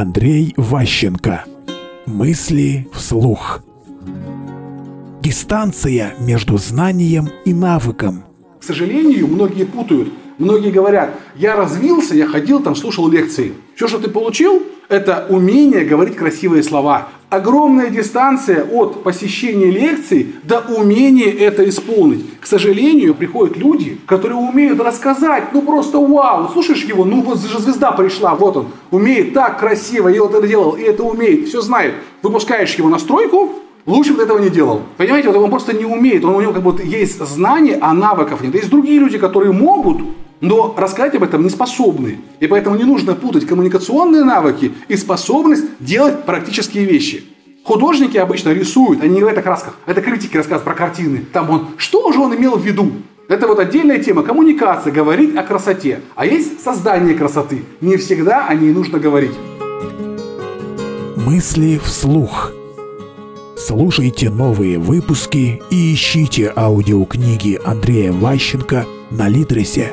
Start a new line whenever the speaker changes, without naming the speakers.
Андрей Ващенко. Мысли вслух. Дистанция между знанием и навыком.
К сожалению, многие путают. Многие говорят, я развился, я ходил там, слушал лекции. Все, что ты получил, это умение говорить красивые слова. Огромная дистанция от посещения лекций до умения это исполнить. К сожалению, приходят люди, которые умеют рассказать, ну просто вау, слушаешь его, ну вот же звезда пришла, вот он, умеет так красиво, и вот это делал, и это умеет, все знает. Выпускаешь его на стройку, Лучше бы этого не делал. Понимаете, вот он просто не умеет. Он, у него как будто есть знания, а навыков нет. Есть другие люди, которые могут, но рассказать об этом не способны. И поэтому не нужно путать коммуникационные навыки и способность делать практические вещи. Художники обычно рисуют, они не говорят о красках. Это критики рассказывают про картины. Там он, что же он имел в виду? Это вот отдельная тема. Коммуникация, говорить о красоте. А есть создание красоты. Не всегда о ней нужно говорить.
Мысли вслух. Слушайте новые выпуски и ищите аудиокниги Андрея Ващенко на Литресе.